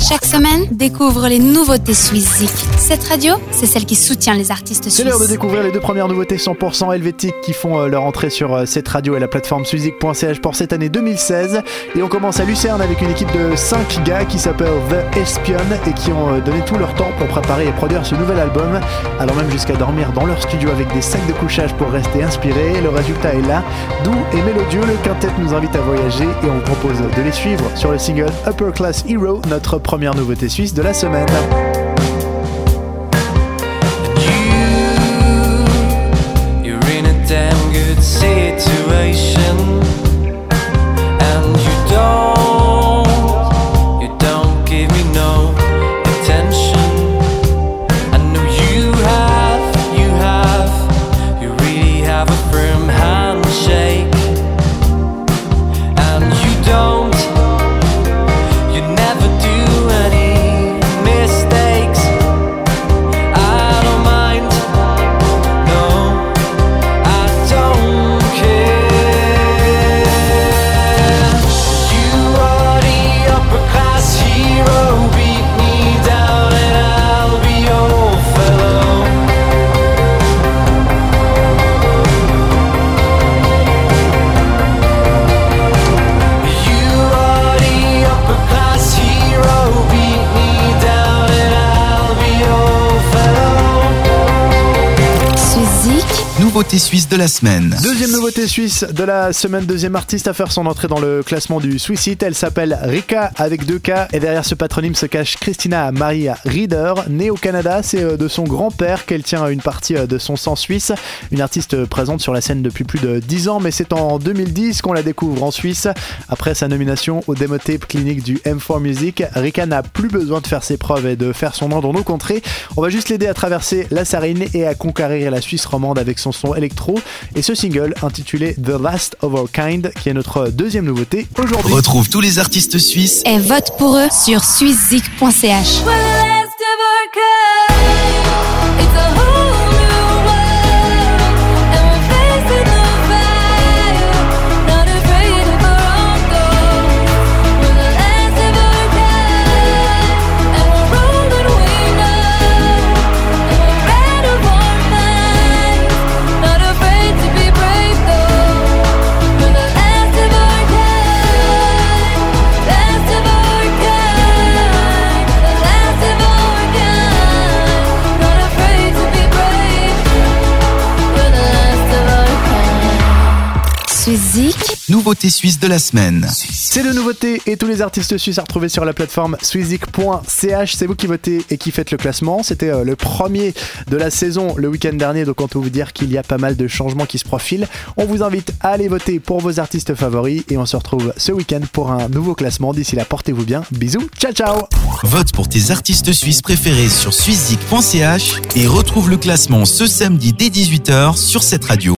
Chaque semaine, découvre les nouveautés Suisse Cette radio, c'est celle qui soutient les artistes suisses. C'est l'heure de découvrir les deux premières nouveautés 100% helvétiques qui font euh, leur entrée sur euh, cette radio et la plateforme suizik.ch pour cette année 2016. Et on commence à Lucerne avec une équipe de 5 gars qui s'appellent The Espion et qui ont euh, donné tout leur temps pour préparer et produire ce nouvel album, allant même jusqu'à dormir dans leur studio avec des sacs de couchage pour rester inspirés. Le résultat est là, doux et mélodieux. Le quintet nous invite à voyager et on propose de les suivre sur le single Upper Class Hero, notre première nouveauté suisse de la semaine. Nouveauté suisse de la semaine. Deuxième nouveauté suisse de la semaine, deuxième artiste à faire son entrée dans le classement du Swissit. Elle s'appelle Rika avec deux K et derrière ce patronyme se cache Christina Maria Rieder. Née au Canada, c'est euh, de son grand-père qu'elle tient une partie euh, de son sang suisse. Une artiste présente sur la scène depuis plus de 10 ans, mais c'est en 2010 qu'on la découvre en Suisse. Après sa nomination au Demo Tape clinique du M4 Music, Rika n'a plus besoin de faire ses preuves et de faire son nom dans nos contrées. On va juste l'aider à traverser la Sarine et à conquérir la Suisse romande avec son son électro et ce single intitulé The Last of Our Kind qui est notre deuxième nouveauté aujourd'hui. Retrouve tous les artistes suisses. Et vote pour eux sur swisszik.ch. Nouveauté suisse de la semaine. C'est le nouveauté et tous les artistes suisses à retrouver sur la plateforme swizik.ch. C'est vous qui votez et qui faites le classement. C'était euh, le premier de la saison le week-end dernier, donc on peut vous dire qu'il y a pas mal de changements qui se profilent. On vous invite à aller voter pour vos artistes favoris et on se retrouve ce week-end pour un nouveau classement. D'ici là, portez-vous bien. Bisous, ciao ciao Vote pour tes artistes suisses préférés sur swizik.ch et retrouve le classement ce samedi dès 18h sur cette radio.